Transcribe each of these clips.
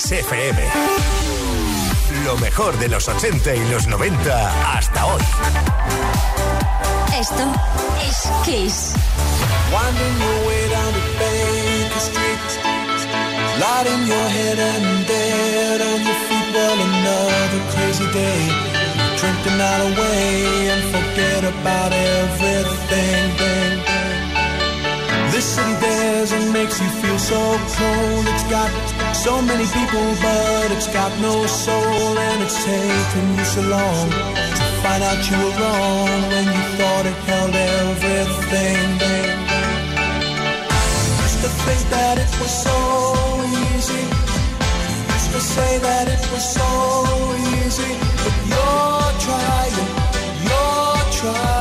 Kiss FM. Lo mejor de los 80 y los 90 hasta hoy. Esto es Kiss. Winding your way down Baker Street. Lighting your head and dead on your feet. Well, another crazy day. Drink the night away and forget about everything. Bang, bang. This city dares and makes you feel so cold. It's got so many people, but it's got no soul, and it's taken you so long to find out you were wrong when you thought it held everything. Used to think that it was so easy. Used to say that it was so easy, but you're trying, you're trying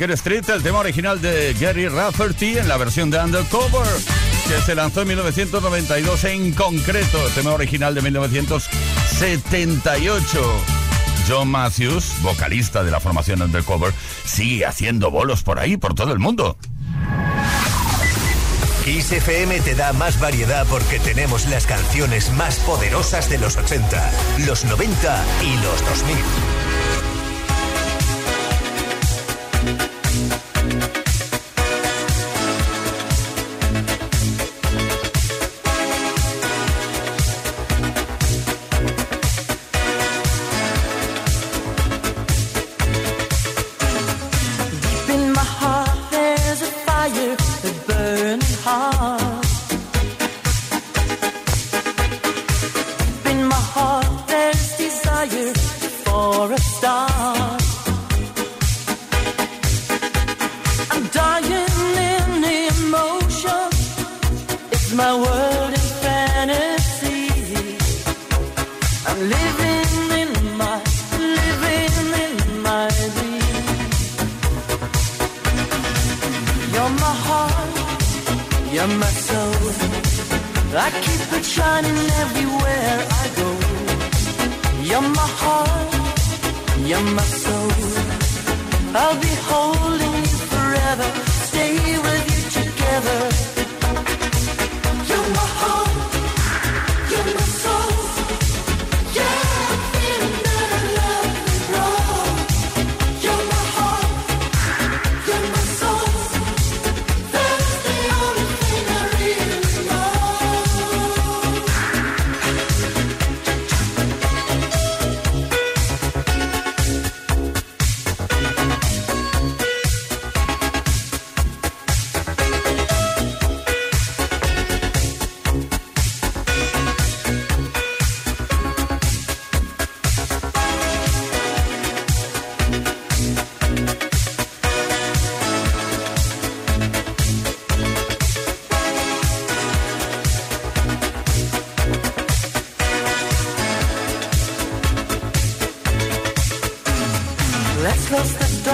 Street, el tema original de Gary Rafferty en la versión de Undercover, que se lanzó en 1992 en concreto, el tema original de 1978. John Matthews, vocalista de la formación Undercover, sigue haciendo bolos por ahí, por todo el mundo. Kiss te da más variedad porque tenemos las canciones más poderosas de los 80, los 90 y los 2000.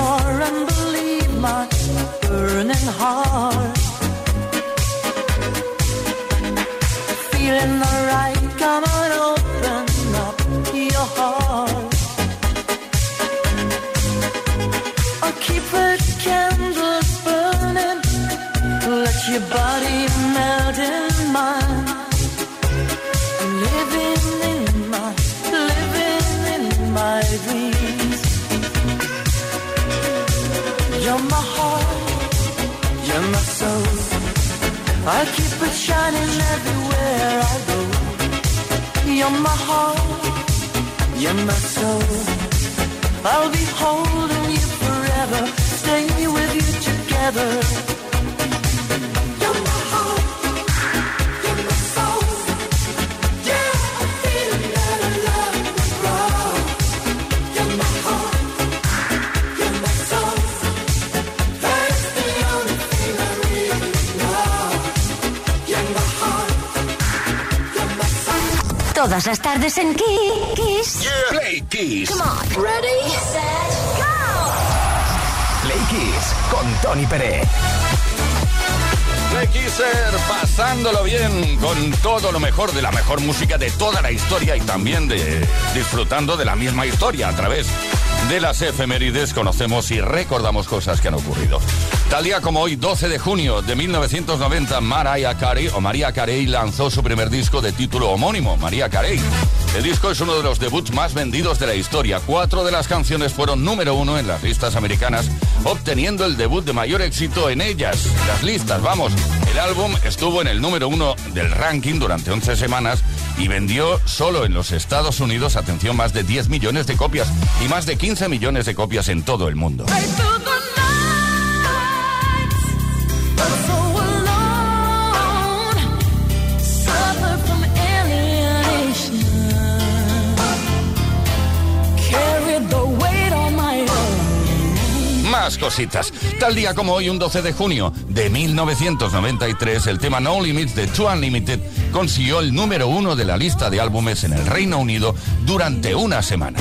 Close and believe my burning heart. Feeling alright, Todas las tardes en Kiss. Play Kiss. Come on. Ready, Tony Pérez. Kisser, pasándolo bien con todo lo mejor de la mejor música de toda la historia y también de disfrutando de la misma historia a través de las efemérides conocemos y recordamos cosas que han ocurrido. Tal día como hoy, 12 de junio de 1990, Mariah Carey o María Carey lanzó su primer disco de título homónimo, María Carey. El disco es uno de los debuts más vendidos de la historia. Cuatro de las canciones fueron número uno en las listas americanas, obteniendo el debut de mayor éxito en ellas. Las listas, vamos. El álbum estuvo en el número uno del ranking durante 11 semanas y vendió solo en los Estados Unidos, atención, más de 10 millones de copias y más de 15 millones de copias en todo el mundo. Cositas. Tal día como hoy, un 12 de junio de 1993, el tema No Limits de Two Unlimited consiguió el número uno de la lista de álbumes en el Reino Unido durante una semana.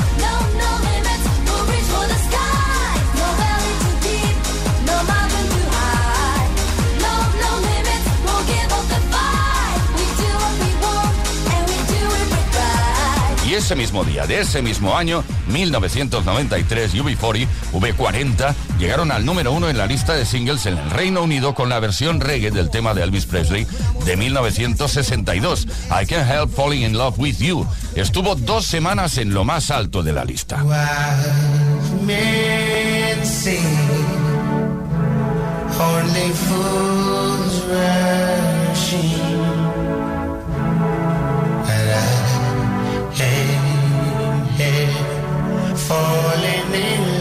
Ese mismo día, de ese mismo año, 1993, UB40, V40, llegaron al número uno en la lista de singles en el Reino Unido con la versión reggae del tema de Elvis Presley de 1962, I Can't Help Falling in Love with You. Estuvo dos semanas en lo más alto de la lista. Falling in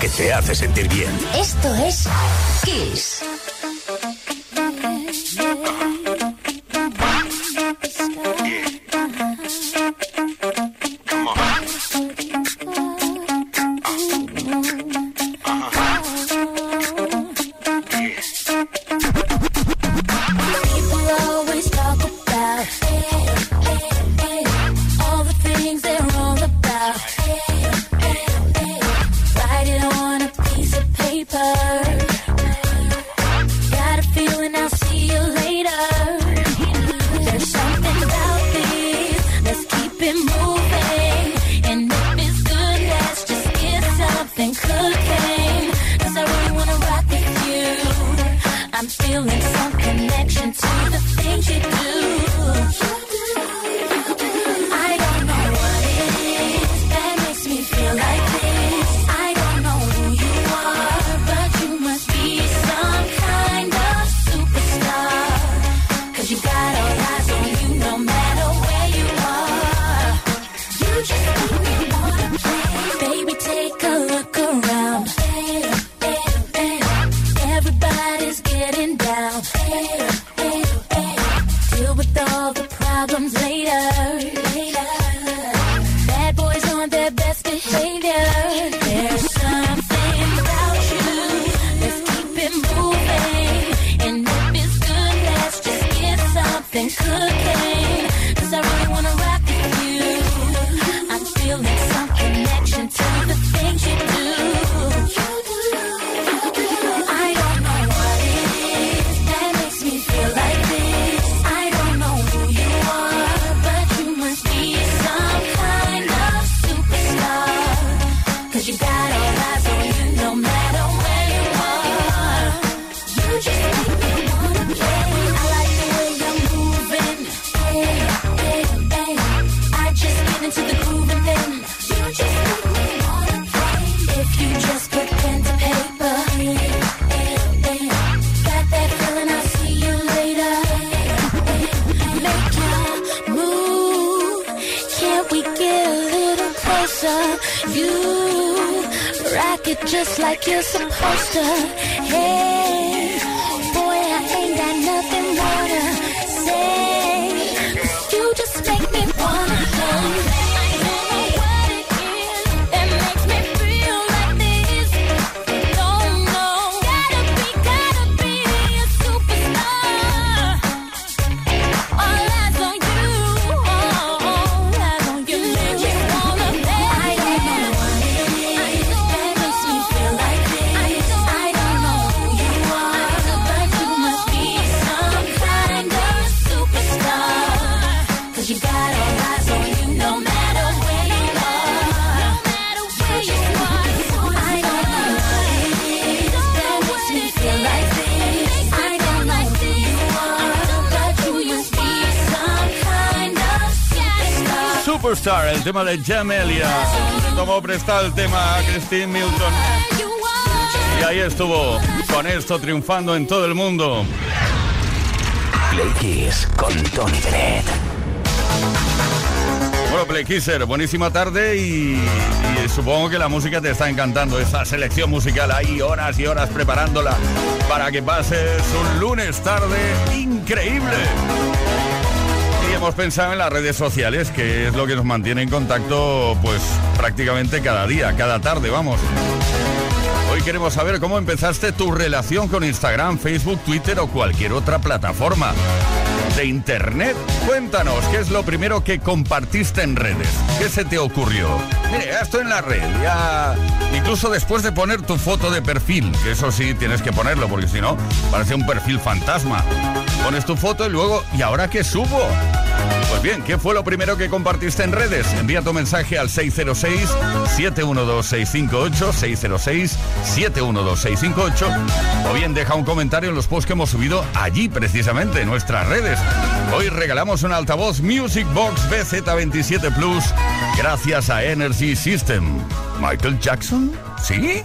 que te hace sentir bien. Esto es just like you're supposed to. Hey, el tema de Jamelia. Tomó prestado el tema a Christine Milton. Y ahí estuvo, con esto triunfando en todo el mundo. Play Kiss con Tony Bennett. Bueno, Play Kisser, buenísima tarde y, y supongo que la música te está encantando. Esa selección musical ahí, horas y horas preparándola para que pases un lunes tarde increíble. Hemos pensado en las redes sociales, que es lo que nos mantiene en contacto, pues prácticamente cada día, cada tarde, vamos. Hoy queremos saber cómo empezaste tu relación con Instagram, Facebook, Twitter o cualquier otra plataforma de Internet. Cuéntanos, ¿qué es lo primero que compartiste en redes? ¿Qué se te ocurrió? Mire, ya en la red, ya... Incluso después de poner tu foto de perfil, que eso sí tienes que ponerlo, porque si no, parece un perfil fantasma. Pones tu foto y luego, ¿y ahora qué subo? Pues bien, ¿qué fue lo primero que compartiste en redes? Envía tu mensaje al 606-712-658, 606-712-658, o bien deja un comentario en los posts que hemos subido allí precisamente, en nuestras redes. Hoy regalamos un altavoz Music Box BZ27 Plus gracias a Energy System. ¿Michael Jackson? ¿Sí?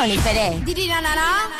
sono i Pelé? Di di na na na.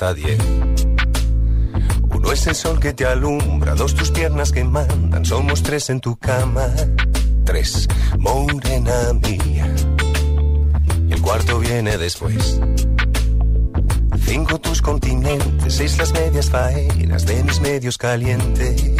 hasta diez. Uno es el sol que te alumbra, dos tus piernas que mandan, somos tres en tu cama, tres, morena mía. El cuarto viene después. Cinco tus continentes, seis las medias faenas de mis medios calientes.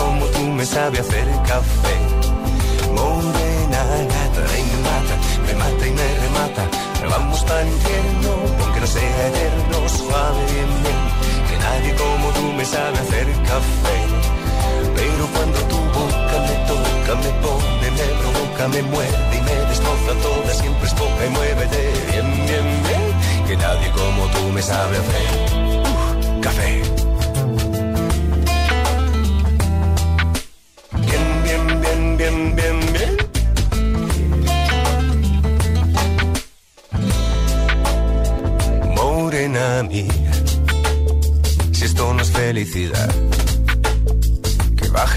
como tú me sabe hacer café. Morena gata y me mata, me mata y me remata, vamos para el infierno, aunque no sea eterno, suave bien bien, que nadie como tú me sabe hacer café. Pero cuando tu boca me toca, me pone, me provoca, me muerde y me destroza toda, siempre es poca y muévete bien, bien, bien, que nadie como tú me sabe hacer café.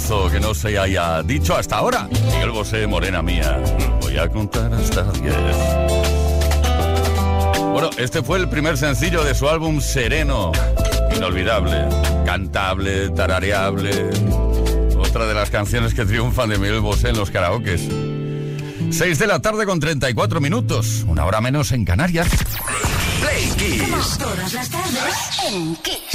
Temazo que no se haya dicho hasta ahora? Miguel Bosé, morena mía. Voy a contar hasta 10. Bueno, este fue el primer sencillo de su álbum Sereno. Inolvidable, cantable, tarareable. Otra de las canciones que triunfan de Miguel Bosé en los karaokes. 6 de la tarde con 34 minutos. Una hora menos en Canarias. Play Kiss. Todas las tardes en Kiss.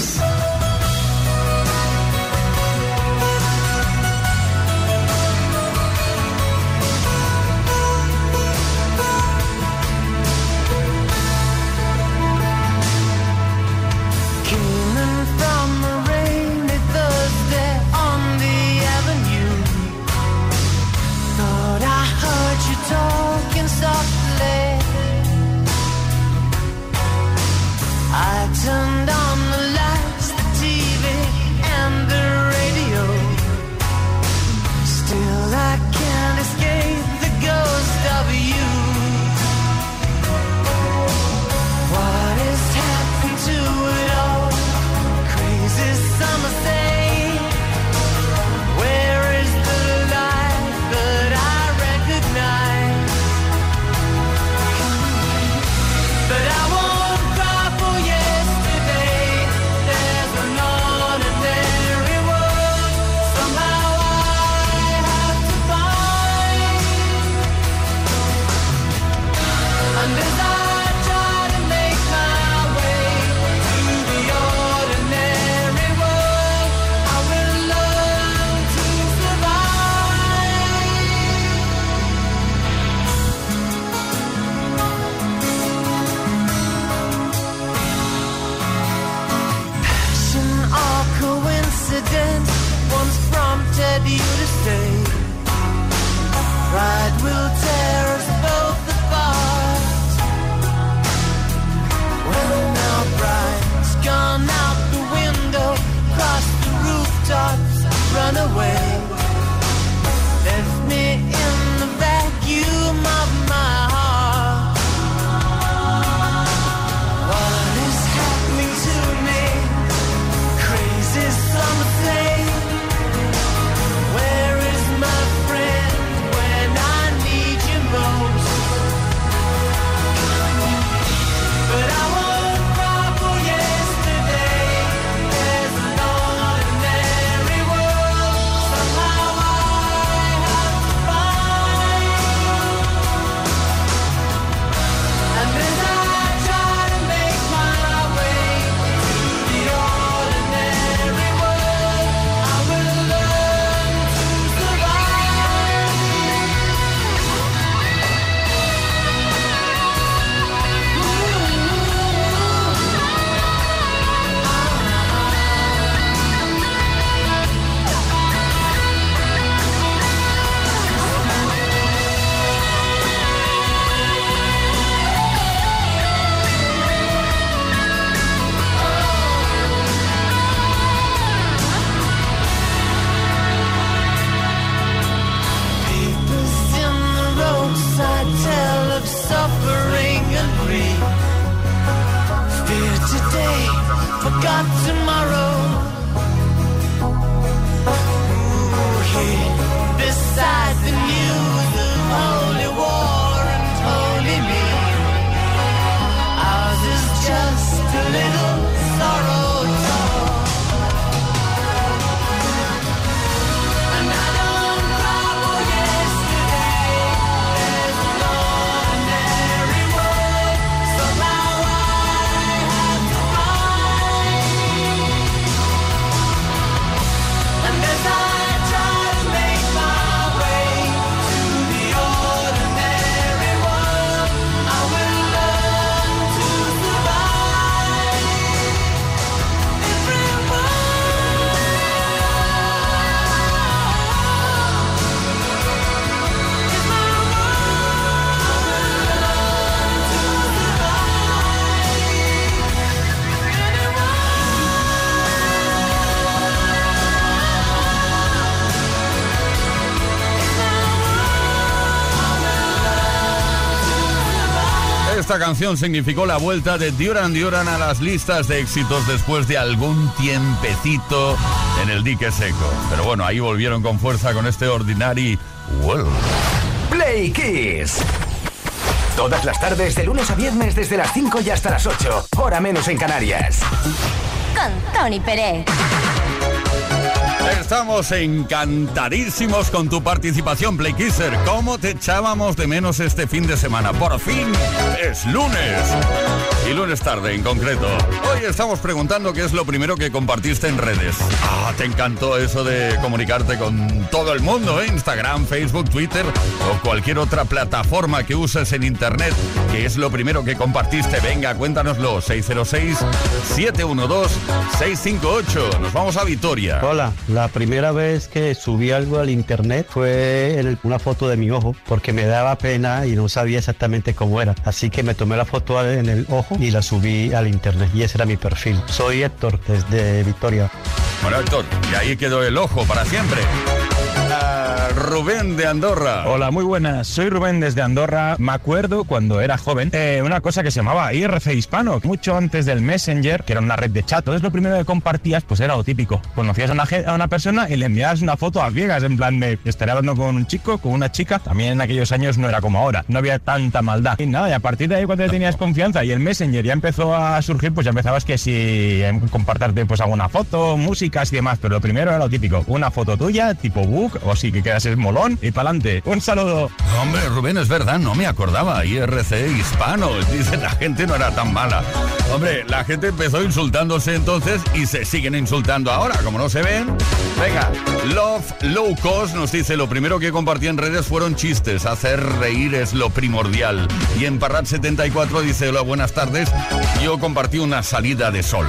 Esta canción significó la vuelta de Duran Duran a las listas de éxitos después de algún tiempecito en el dique seco. Pero bueno, ahí volvieron con fuerza con este Ordinary World. Play Kiss. Todas las tardes, de lunes a viernes, desde las 5 y hasta las 8. Hora menos en Canarias. Con Tony Pérez. Estamos encantadísimos con tu participación, Play Kisser. ¿Cómo te echábamos de menos este fin de semana? Por fin es lunes. Y lunes tarde en concreto. Hoy estamos preguntando qué es lo primero que compartiste en redes. Ah, te encantó eso de comunicarte con todo el mundo, ¿eh? Instagram, Facebook, Twitter o cualquier otra plataforma que uses en Internet. ¿Qué es lo primero que compartiste? Venga, cuéntanoslo. 606-712-658. Nos vamos a Vitoria. Hola, la primera vez que subí algo al internet fue el- una foto de mi ojo porque me daba pena y no sabía exactamente cómo era. Así que me tomé la foto en el ojo y la subí al internet y ese era mi perfil. Soy Héctor desde Victoria. Bueno, Héctor, y ahí quedó el ojo para siempre. Rubén de Andorra. Hola, muy buenas. Soy Rubén desde Andorra. Me acuerdo cuando era joven eh, una cosa que se llamaba IRC Hispano, mucho antes del Messenger, que era una red de chat. Entonces lo primero que compartías pues era lo típico. Conocías a una, a una persona y le enviabas una foto a ciegas, en plan de estaré hablando con un chico, con una chica. También en aquellos años no era como ahora, no había tanta maldad. Y nada, y a partir de ahí cuando tenías confianza y el Messenger ya empezó a surgir, pues ya empezabas que si em, compartirte pues alguna foto, músicas y demás. Pero lo primero era lo típico, una foto tuya, tipo book, o si que quedas es molón y pa'lante. Un saludo. Hombre, Rubén, es verdad, no me acordaba. IRC hispano. Dice, la gente no era tan mala. Hombre, la gente empezó insultándose entonces y se siguen insultando ahora, como no se ven. Venga, Love Low Cost nos dice, lo primero que compartí en redes fueron chistes. Hacer reír es lo primordial. Y en Parrat74 dice, hola, buenas tardes. Yo compartí una salida de sol.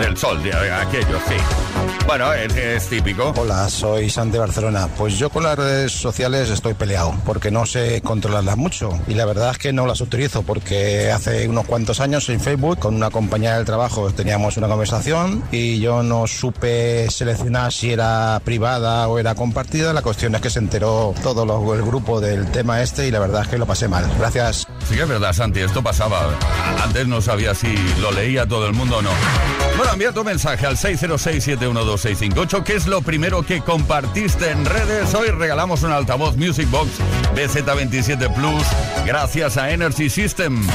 Del sol, de aquello, sí. Bueno, es, es típico. Hola, soy Santi Barcelona. Pues yo con las redes sociales estoy peleado porque no sé controlarlas mucho y la verdad es que no las utilizo porque hace unos cuantos años en Facebook con una compañera del trabajo teníamos una conversación y yo no supe seleccionar si era privada o era compartida. La cuestión es que se enteró todo lo- el grupo del tema este y la verdad es que lo pasé mal. Gracias. Sí que es verdad, Santi, esto pasaba. Antes no sabía si lo leía todo el mundo o no. Bueno, envía tu mensaje al 606-712-658. ¿Qué es lo primero que compartiste en redes? Hoy regalamos un altavoz Music Box BZ27 Plus gracias a Energy System.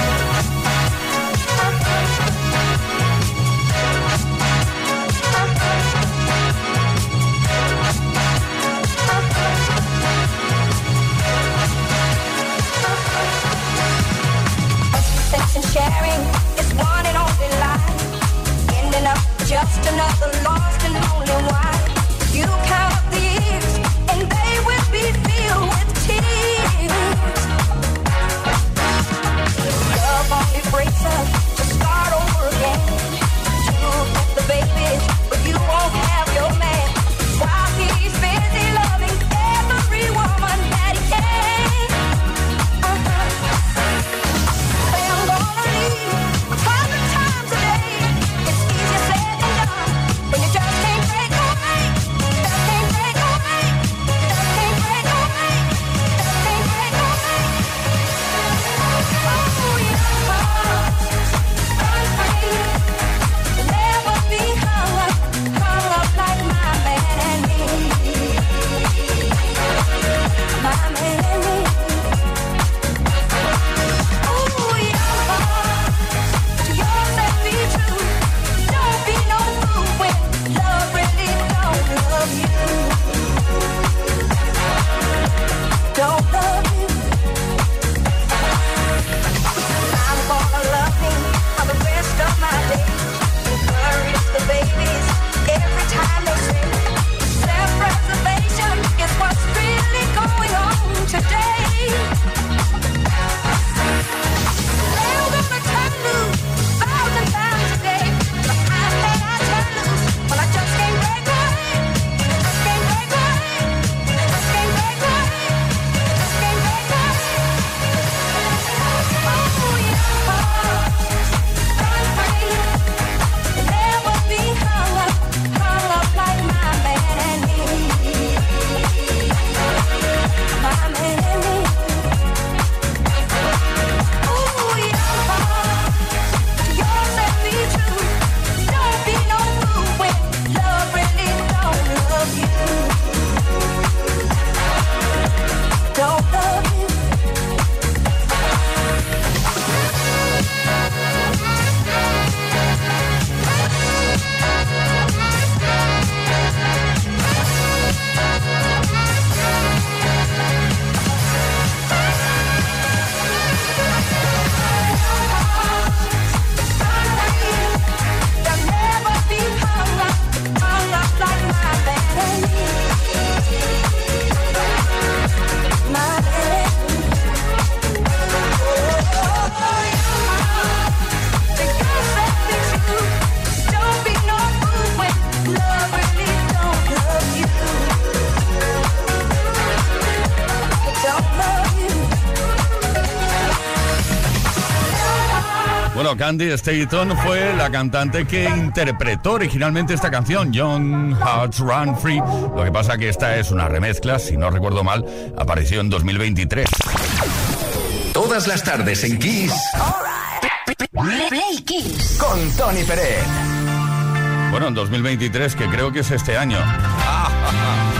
Bueno, Candy Staton fue la cantante que interpretó originalmente esta canción, Young Hearts Run Free. Lo que pasa que esta es una remezcla, si no recuerdo mal, apareció en 2023. Todas las tardes en Kiss. Play Kiss. Con Tony Pérez. Bueno, en 2023, que creo que es este año.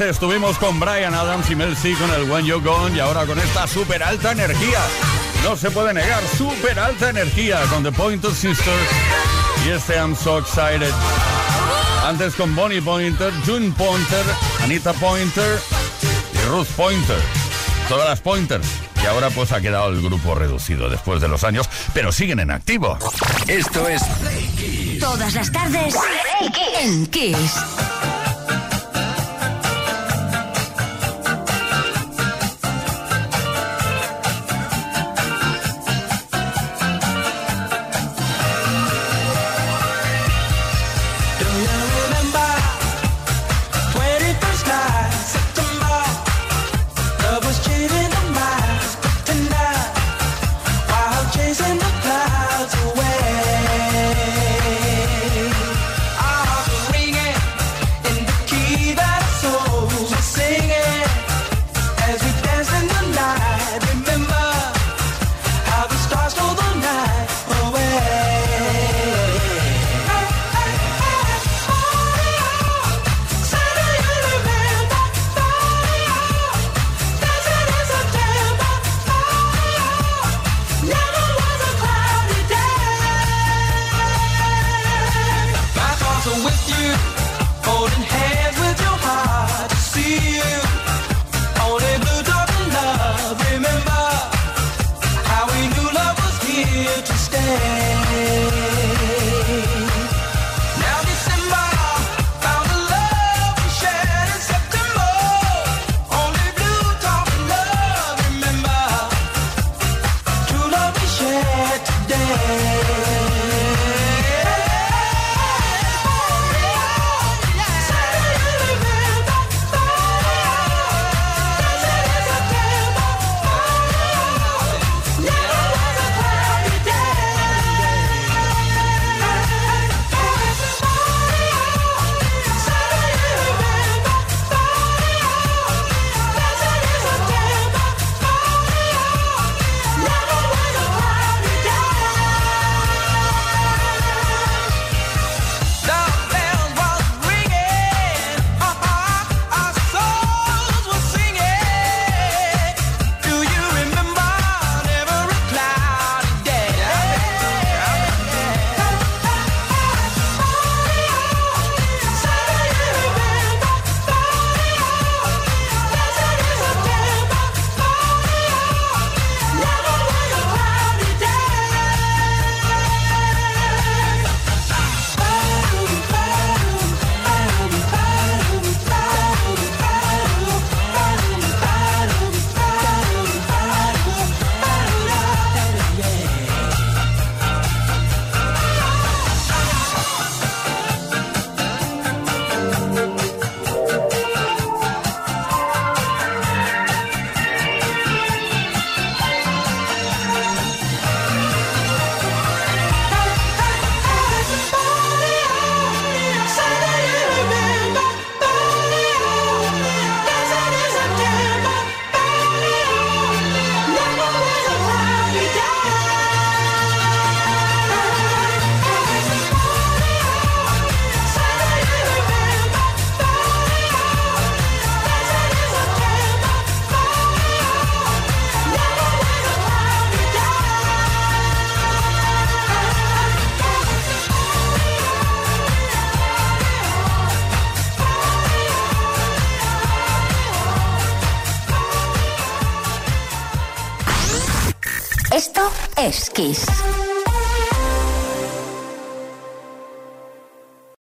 Antes estuvimos con Brian Adams y Mel C con el When You Gone y ahora con esta super alta energía. No se puede negar, super alta energía con The Pointer Sisters y este I'm So Excited. Antes con Bonnie Pointer, June Pointer, Anita Pointer y Ruth Pointer. Todas las Pointers. Y ahora pues ha quedado el grupo reducido después de los años, pero siguen en activo. Esto es Todas las tardes en Kiss. Kiss.